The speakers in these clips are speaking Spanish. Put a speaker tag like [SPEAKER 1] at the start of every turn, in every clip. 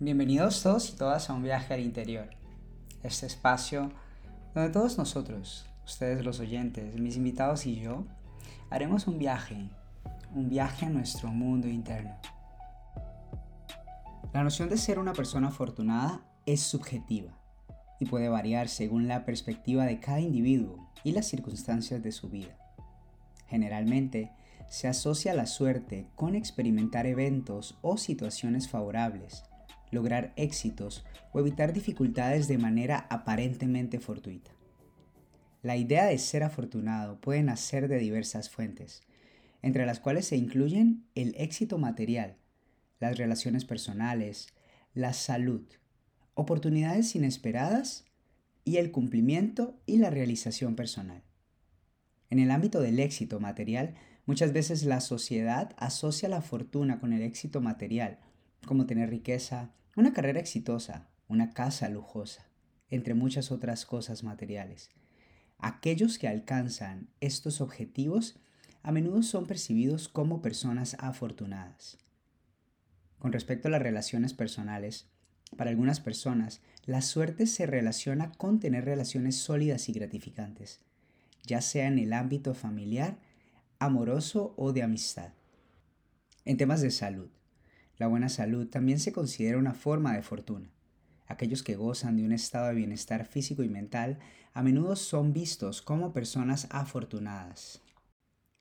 [SPEAKER 1] Bienvenidos todos y todas a un viaje al interior. Este espacio donde todos nosotros, ustedes los oyentes, mis invitados y yo, haremos un viaje, un viaje a nuestro mundo interno. La noción de ser una persona afortunada es subjetiva y puede variar según la perspectiva de cada individuo y las circunstancias de su vida. Generalmente, se asocia la suerte con experimentar eventos o situaciones favorables lograr éxitos o evitar dificultades de manera aparentemente fortuita. La idea de ser afortunado puede nacer de diversas fuentes, entre las cuales se incluyen el éxito material, las relaciones personales, la salud, oportunidades inesperadas y el cumplimiento y la realización personal. En el ámbito del éxito material, muchas veces la sociedad asocia la fortuna con el éxito material, como tener riqueza, una carrera exitosa, una casa lujosa, entre muchas otras cosas materiales. Aquellos que alcanzan estos objetivos a menudo son percibidos como personas afortunadas. Con respecto a las relaciones personales, para algunas personas, la suerte se relaciona con tener relaciones sólidas y gratificantes, ya sea en el ámbito familiar, amoroso o de amistad. En temas de salud, la buena salud también se considera una forma de fortuna. Aquellos que gozan de un estado de bienestar físico y mental a menudo son vistos como personas afortunadas.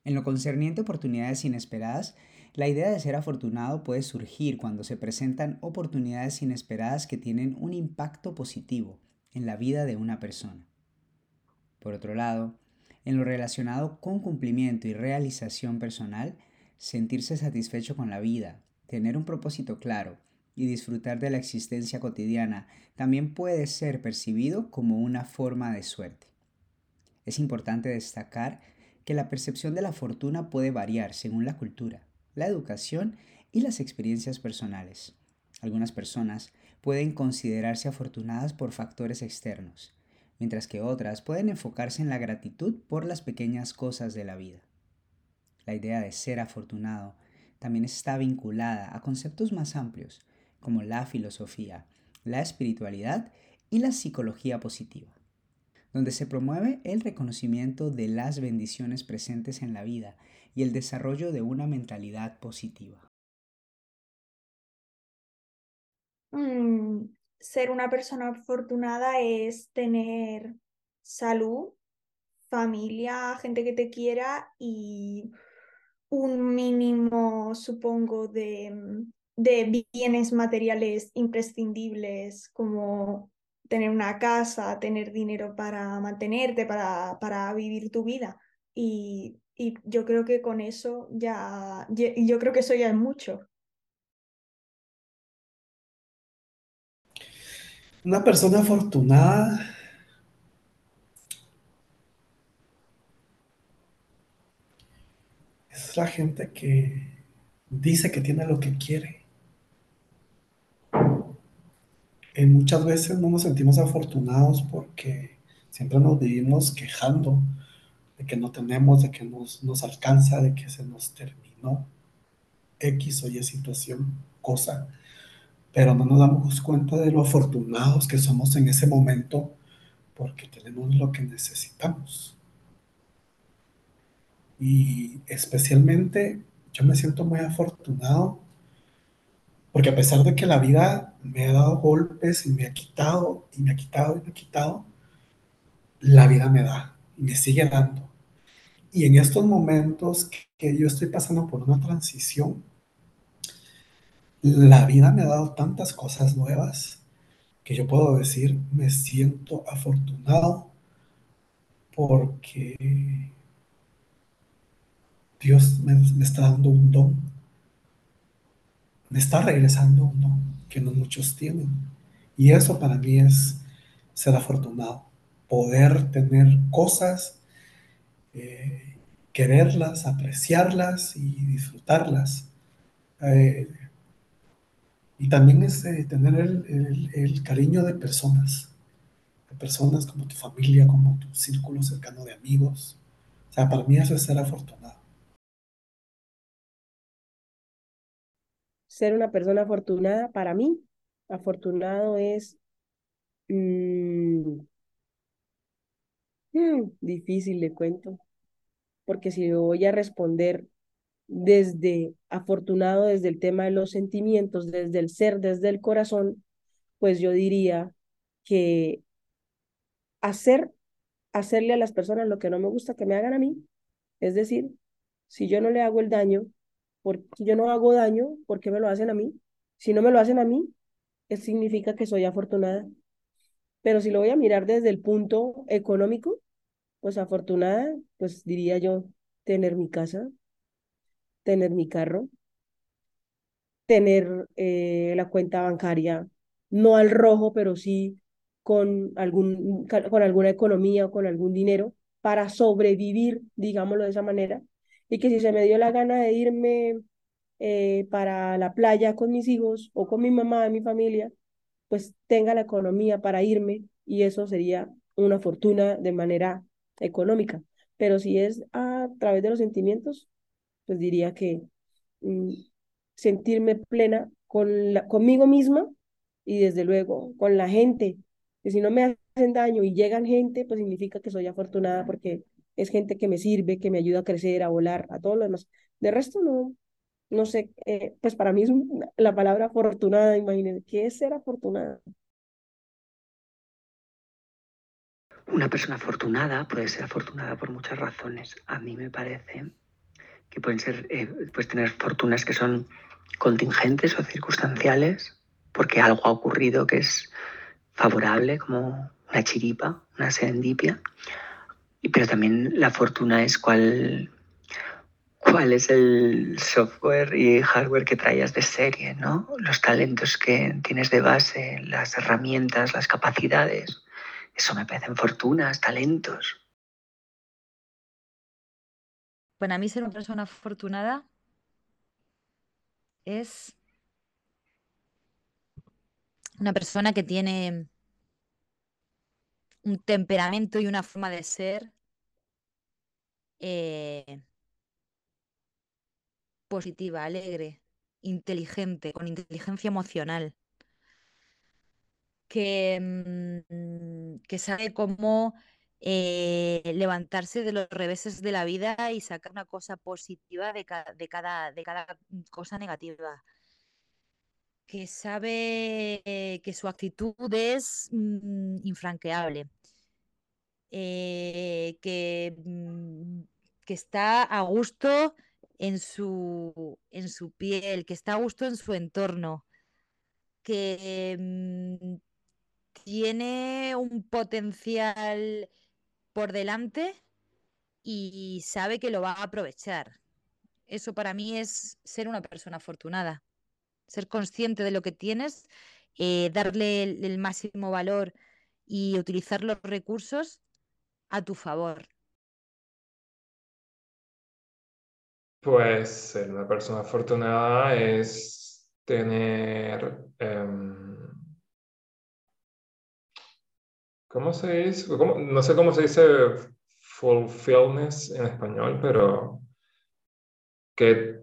[SPEAKER 1] En lo concerniente a oportunidades inesperadas, la idea de ser afortunado puede surgir cuando se presentan oportunidades inesperadas que tienen un impacto positivo en la vida de una persona. Por otro lado, en lo relacionado con cumplimiento y realización personal, sentirse satisfecho con la vida, tener un propósito claro y disfrutar de la existencia cotidiana también puede ser percibido como una forma de suerte. Es importante destacar que la percepción de la fortuna puede variar según la cultura, la educación y las experiencias personales. Algunas personas pueden considerarse afortunadas por factores externos, mientras que otras pueden enfocarse en la gratitud por las pequeñas cosas de la vida. La idea de ser afortunado también está vinculada a conceptos más amplios como la filosofía, la espiritualidad y la psicología positiva, donde se promueve el reconocimiento de las bendiciones presentes en la vida y el desarrollo de una mentalidad positiva.
[SPEAKER 2] Mm, ser una persona afortunada es tener salud, familia, gente que te quiera y un mínimo, supongo, de, mm, de bienes materiales imprescindibles como tener una casa, tener dinero para mantenerte, para, para vivir tu vida. Y, y, yo creo que con eso ya, yo creo que eso ya es mucho.
[SPEAKER 3] Una persona afortunada gente que dice que tiene lo que quiere. Y muchas veces no nos sentimos afortunados porque siempre nos vivimos quejando de que no tenemos, de que nos, nos alcanza, de que se nos terminó X o Y situación, cosa, pero no nos damos cuenta de lo afortunados que somos en ese momento porque tenemos lo que necesitamos. Y especialmente yo me siento muy afortunado porque a pesar de que la vida me ha dado golpes y me ha quitado y me ha quitado y me ha quitado, la vida me da y me sigue dando. Y en estos momentos que yo estoy pasando por una transición, la vida me ha dado tantas cosas nuevas que yo puedo decir, me siento afortunado porque Dios me, está dando un don, me está regresando un don que no muchos tienen. Y eso para mí es ser afortunado, poder tener cosas, eh, quererlas, apreciarlas y disfrutarlas. Eh, y también es eh, tener el, el, cariño de personas, de personas como tu familia, como tu círculo cercano de amigos. O sea, para mí eso es ser afortunado.
[SPEAKER 4] Ser una persona afortunada para mí afortunado es mm, mm, difícil, le cuento, porque si voy a responder desde afortunado, desde el tema de los sentimientos, desde el ser, desde el corazón, pues yo diría que hacer, hacerle a las personas lo que no me gusta que me hagan a mí, es decir, si yo no le hago el daño, porque yo no hago daño, ¿por qué me lo hacen a mí? Si no me lo hacen a mí, eso significa que soy afortunada. Pero si lo voy a mirar desde el punto económico, pues afortunada, pues diría yo, tener mi casa, tener mi carro, tener eh, la cuenta bancaria, no al rojo, pero sí con, algún, con alguna economía o con algún dinero para sobrevivir, digámoslo de esa manera, y que si se me dio la gana de irme eh, para la playa con mis hijos o con mi mamá, mi familia, pues tenga la economía para irme y eso sería una fortuna de manera económica. Pero si es a través de los sentimientos, pues diría que mm, sentirme plena con la, conmigo misma y desde luego con la gente. Que si no me hacen daño y llegan gente, pues significa que soy afortunada porque es gente que me sirve, que me ayuda a crecer, a volar, a todo lo demás. De resto, no, no sé, eh, pues para mí la palabra afortunada, imagínense, ¿qué es ser afortunada?
[SPEAKER 5] Una persona afortunada puede ser afortunada por muchas razones. A mí me parece que pueden ser, eh, puedes tener fortunas que son contingentes o circunstanciales, porque algo ha ocurrido que es favorable, como una chiripa, una serendipia. Pero también la fortuna es cuál, cuál es el software y hardware que traías de serie, ¿no? Los talentos que tienes de base, las herramientas, las capacidades. Eso me parecen fortunas, talentos.
[SPEAKER 6] Para mí ser una persona afortunada es una persona que tiene un temperamento y una forma de ser eh, positiva, alegre, inteligente, con inteligencia emocional, que, mm, que sabe cómo eh, levantarse de los reveses de la vida y sacar una cosa positiva de, de, cada, de cada cosa negativa. Que sabe que su actitud es mm, infranqueable, eh, que, mm, que, está a gusto en su, en su piel, que está a gusto en su entorno, que mm, tiene un potencial por delante y sabe que lo va a aprovechar. Eso para mí es ser una persona afortunada ser consciente de lo que tienes, eh, darle el, máximo valor y utilizar los recursos a tu favor.
[SPEAKER 7] Pues ser una persona afortunada es tener... Em, ¿Cómo se dice? no sé cómo se dice fulfillment en español, pero que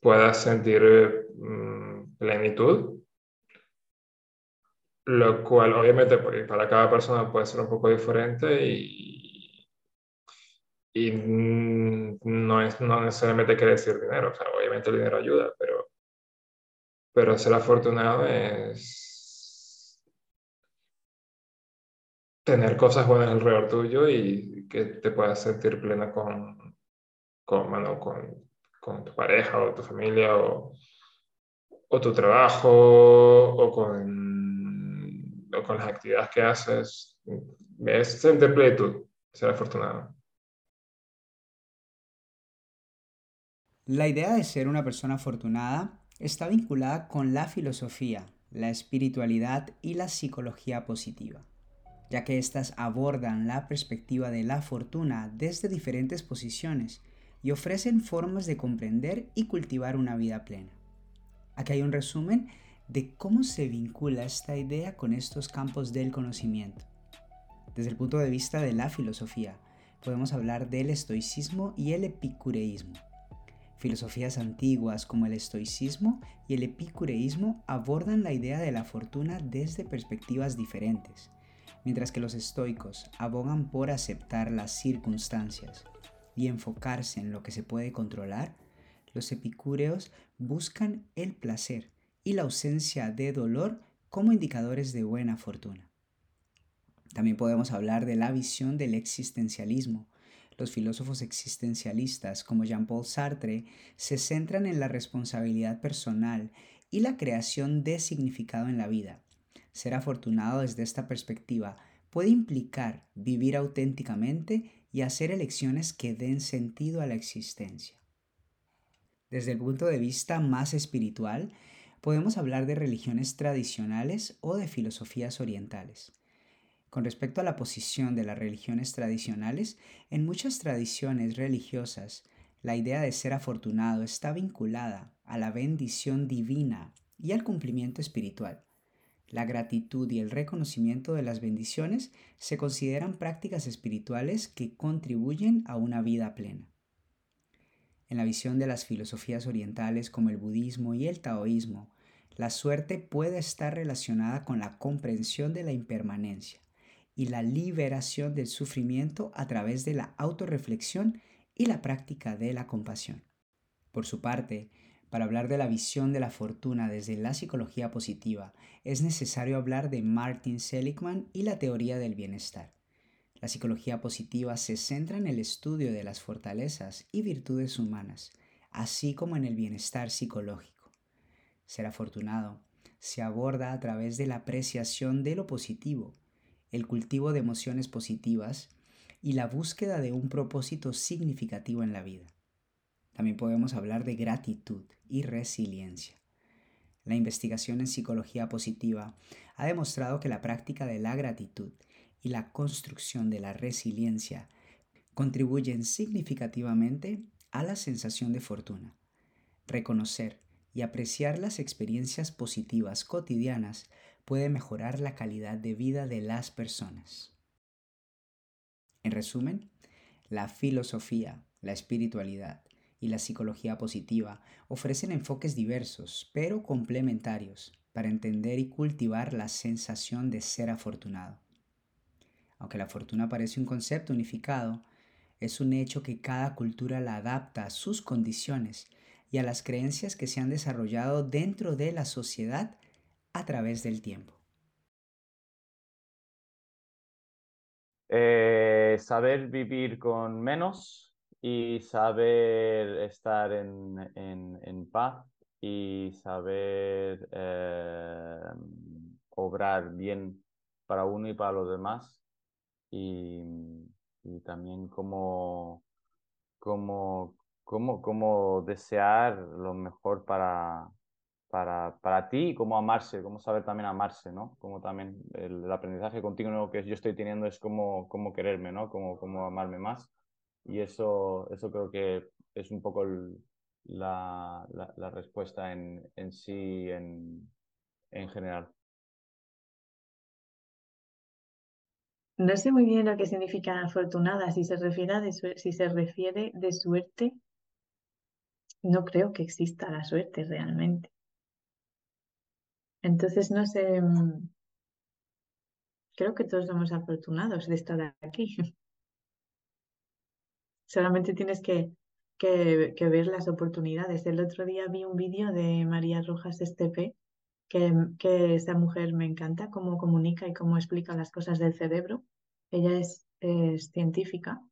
[SPEAKER 7] puedas sentir mm, plenitud, lo cual obviamente para cada persona puede ser un poco diferente y, y no, es, no necesariamente quiere decir dinero, obviamente el dinero ayuda, pero, pero ser afortunado es tener cosas buenas alrededor tuyo y que te puedas sentir plena con, con, bueno, con con tu pareja o tu familia o, tu trabajo o con, con las actividades que haces. Es sentir plenitud, ser afortunado.
[SPEAKER 1] La idea de ser una persona afortunada está vinculada con la filosofía, la espiritualidad y la psicología positiva, ya que éstas abordan la perspectiva de la fortuna desde diferentes posiciones y ofrecen formas de comprender y cultivar una vida plena. Aquí hay un resumen de cómo se vincula esta idea con estos campos del conocimiento. Desde el punto de vista de la filosofía, podemos hablar del estoicismo y el epicureísmo. Filosofías antiguas como el estoicismo y el epicureísmo abordan la idea de la fortuna desde perspectivas diferentes, mientras que los estoicos abogan por aceptar las circunstancias y enfocarse en lo que se puede controlar, los epicúreos buscan el placer y la ausencia de dolor como indicadores de buena fortuna. También podemos hablar de la visión del existencialismo. Los filósofos existencialistas como Jean-Paul Sartre se centran en la responsabilidad personal y la creación de significado en la vida. Ser afortunado desde esta perspectiva puede implicar vivir auténticamente y hacer elecciones que den sentido a la existencia. Desde el punto de vista más espiritual, podemos hablar de religiones tradicionales o de filosofías orientales. Con respecto a la posición de las religiones tradicionales, en muchas tradiciones religiosas, la idea de ser afortunado está vinculada a la bendición divina y al cumplimiento espiritual. La gratitud y el reconocimiento de las bendiciones se consideran prácticas espirituales que contribuyen a una vida plena. En la visión de las filosofías orientales como el budismo y el taoísmo, la suerte puede estar relacionada con la comprensión de la impermanencia y la liberación del sufrimiento a través de la autorreflexión y la práctica de la compasión. Por su parte, para hablar de la visión de la fortuna desde la psicología positiva, es necesario hablar de Martin Seligman y la teoría del bienestar. La psicología positiva se centra en el estudio de las fortalezas y virtudes humanas, así como en el bienestar psicológico. Ser afortunado se aborda a través de la apreciación de lo positivo, el cultivo de emociones positivas y la búsqueda de un propósito significativo en la vida. También podemos hablar de gratitud y resiliencia. La investigación en psicología positiva ha demostrado que la práctica de la gratitud y la construcción de la resiliencia contribuyen significativamente a la sensación de fortuna. Reconocer y apreciar las experiencias positivas cotidianas puede mejorar la calidad de vida de las personas. En resumen, la filosofía, la espiritualidad y la psicología positiva ofrecen enfoques diversos, pero complementarios, para entender y cultivar la sensación de ser afortunado. Aunque la fortuna parece un concepto unificado, es un hecho que cada cultura la adapta a sus condiciones y a las creencias que se han desarrollado dentro de la sociedad a través del tiempo.
[SPEAKER 8] Eh, saber vivir con menos y saber estar en, paz y saber eh, obrar bien para uno y para los demás y, también como, como, como, como desear lo mejor para, para, para ti, cómo amarse, cómo saber también amarse, ¿no? Como también el, aprendizaje continuo que yo estoy teniendo es cómo, cómo quererme, ¿no? Cómo, cómo amarme más. Y eso, eso creo que es un poco la, la, respuesta en, en sí, en, en general.
[SPEAKER 9] No sé muy bien lo que significa afortunada, si se refiere de, si se refiere de suerte, no creo que exista la suerte realmente. Entonces, no sé, mm, creo que todos somos afortunados de estar aquí. Solamente tienes que, que, ver las oportunidades. El otro día vi un vídeo de María Rojas Estepe, que, que esa mujer me encanta, cómo comunica y cómo explica las cosas del cerebro. Ella es, científica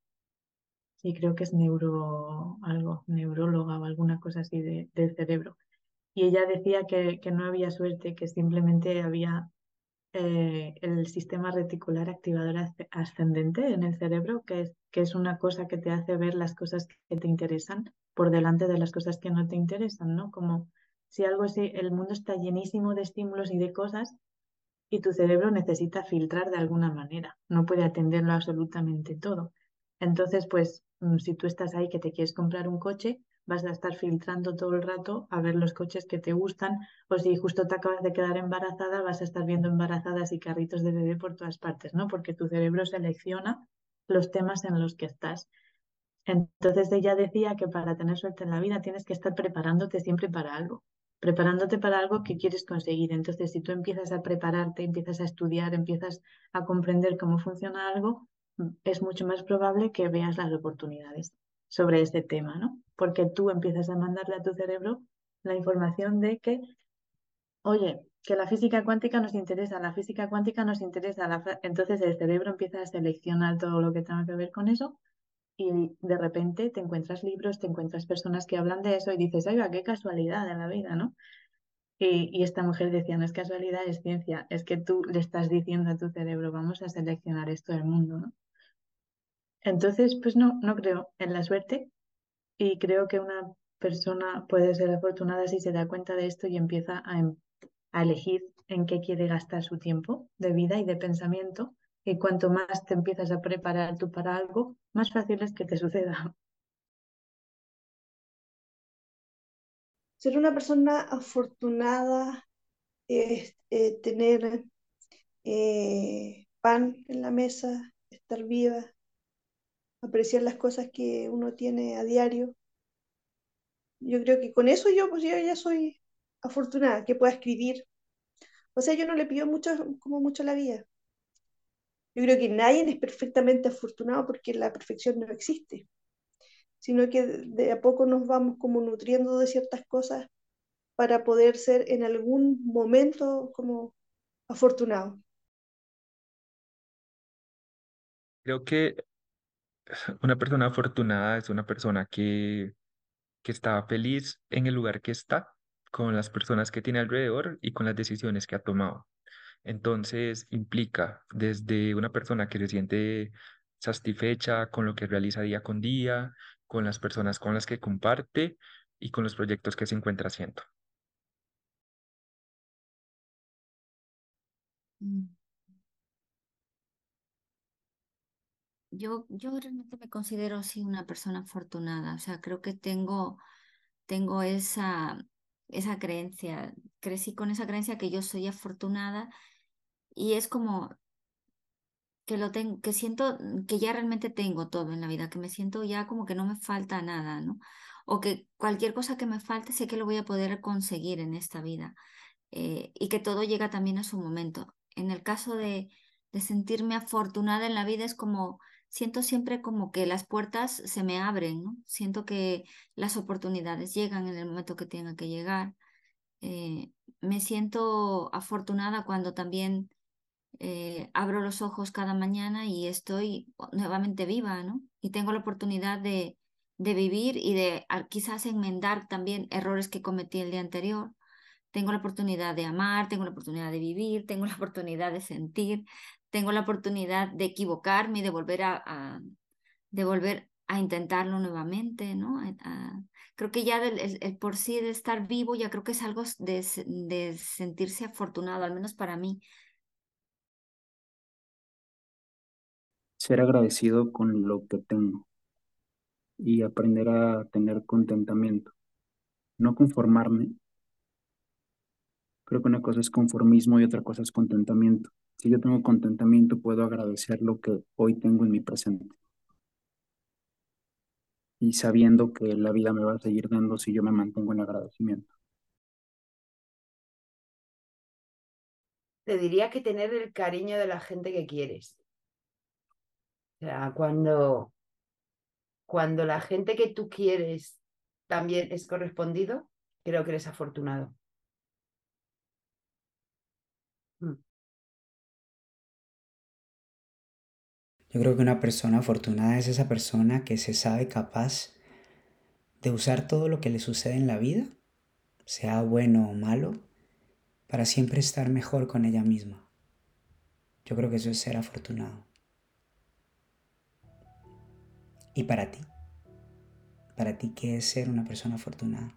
[SPEAKER 9] y creo que es neuro, algo, neuróloga o alguna cosa así del cerebro y ella decía que, no había suerte, que simplemente había eh, el sistema reticular activador ascendente en el cerebro, que es, que es una cosa que te hace ver las cosas que te interesan por delante de las cosas que no te interesan, ¿no? Como si algo así, el mundo está llenísimo de estímulos y de cosas y tu cerebro necesita filtrar de alguna manera, no puede atenderlo absolutamente todo. Entonces, pues, si tú estás ahí que te quieres comprar un coche, vas a estar filtrando todo el rato a ver los coches que te gustan o si justo te acabas de quedar embarazada, vas a estar viendo embarazadas y carritos de bebé por todas partes, ¿no? Porque tu cerebro selecciona los temas en los que estás. Entonces ella decía que para tener suerte en la vida tienes que estar preparándote siempre para algo, preparándote para algo que quieres conseguir. Entonces, si tú empiezas a prepararte, empiezas a estudiar, empiezas a comprender cómo funciona algo, es mucho más probable que veas las oportunidades sobre este tema, ¿no? Porque tú empiezas a mandarle a tu cerebro la información de que, oye, que la física cuántica nos interesa, la física cuántica nos interesa, entonces el cerebro empieza a seleccionar todo lo que tenga que ver con eso y de repente te encuentras libros, te encuentras personas que hablan de eso y dices, ay, qué casualidad de la vida, ¿no? Y, y, esta mujer decía, no es casualidad, es ciencia, es que tú le estás diciendo a tu cerebro, vamos a seleccionar esto del mundo, ¿no? Entonces, pues no, no creo en la suerte y creo que una persona puede ser afortunada si se da cuenta de esto y empieza a, em, a elegir en qué quiere gastar su tiempo de vida y de pensamiento y cuanto más te empiezas a preparar tú para algo, más fácil es que te suceda.
[SPEAKER 2] Ser una persona afortunada es eh, tener eh, pan en la mesa, estar viva, apreciar las cosas que uno tiene a diario. Yo creo que con eso yo, pues yo ya soy afortunada, que pueda escribir. O sea, yo no le pido mucho, como mucho la vida. Yo creo que nadie es perfectamente afortunado porque la perfección no existe, sino que de a poco nos vamos como nutriendo de ciertas cosas para poder ser en algún momento como afortunado.
[SPEAKER 10] Creo que una persona afortunada es una persona que, que está feliz en el lugar que está, con las personas que tiene alrededor y con las decisiones que ha tomado. Entonces implica desde una persona que se siente satisfecha con lo que realiza día con día, con las personas con las que comparte y con los proyectos que se encuentra haciendo.
[SPEAKER 11] Mm. Yo, yo realmente me considero así una persona afortunada, o sea, creo que tengo, tengo esa, esa creencia, crecí con esa creencia que yo soy afortunada y es como que lo tengo, que siento que ya realmente tengo todo en la vida, que me siento ya como que no me falta nada, ¿no? O que cualquier cosa que me falte sé que lo voy a poder conseguir en esta vida eh, y que todo llega también a su momento. En el caso de, de sentirme afortunada en la vida es como siento siempre como que las puertas se me abren, ¿no? Siento que las oportunidades llegan en el momento que tengan que llegar. Eh, me siento afortunada cuando también eh, abro los ojos cada mañana y estoy nuevamente viva, ¿no? Y tengo la oportunidad de, de vivir y de quizás enmendar también errores que cometí el día anterior. Tengo la oportunidad de amar, tengo la oportunidad de vivir, tengo la oportunidad de sentir, tengo la oportunidad de equivocarme y de volver a, de volver a intentarlo nuevamente, ¿no? creo que ya el, por sí de estar vivo ya creo que es algo de, de sentirse afortunado, al menos para mí,
[SPEAKER 12] ser agradecido con lo que tengo y aprender a tener contentamiento, no conformarme. Creo que una cosa es conformismo y otra cosa es contentamiento. Si yo tengo contentamiento, puedo agradecer lo que hoy tengo en mi presente. Y sabiendo que la vida me va a seguir dando si yo me mantengo en agradecimiento.
[SPEAKER 13] Te diría que tener el cariño de la gente que quieres sea, cuando, cuando la gente que tú quieres también es correspondido, creo que eres afortunado.
[SPEAKER 1] Yo creo que una persona afortunada es esa persona que se sabe capaz de usar todo lo que le sucede en la vida, sea bueno o malo, para siempre estar mejor con ella misma. Yo creo que eso es ser afortunado. ¿Y para ti? ¿Para ti qué es ser una persona afortunada?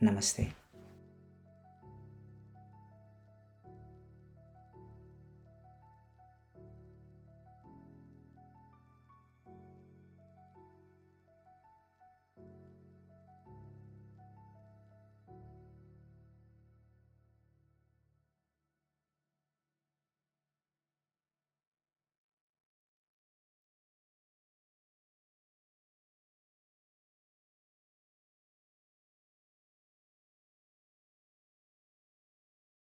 [SPEAKER 1] Namaste.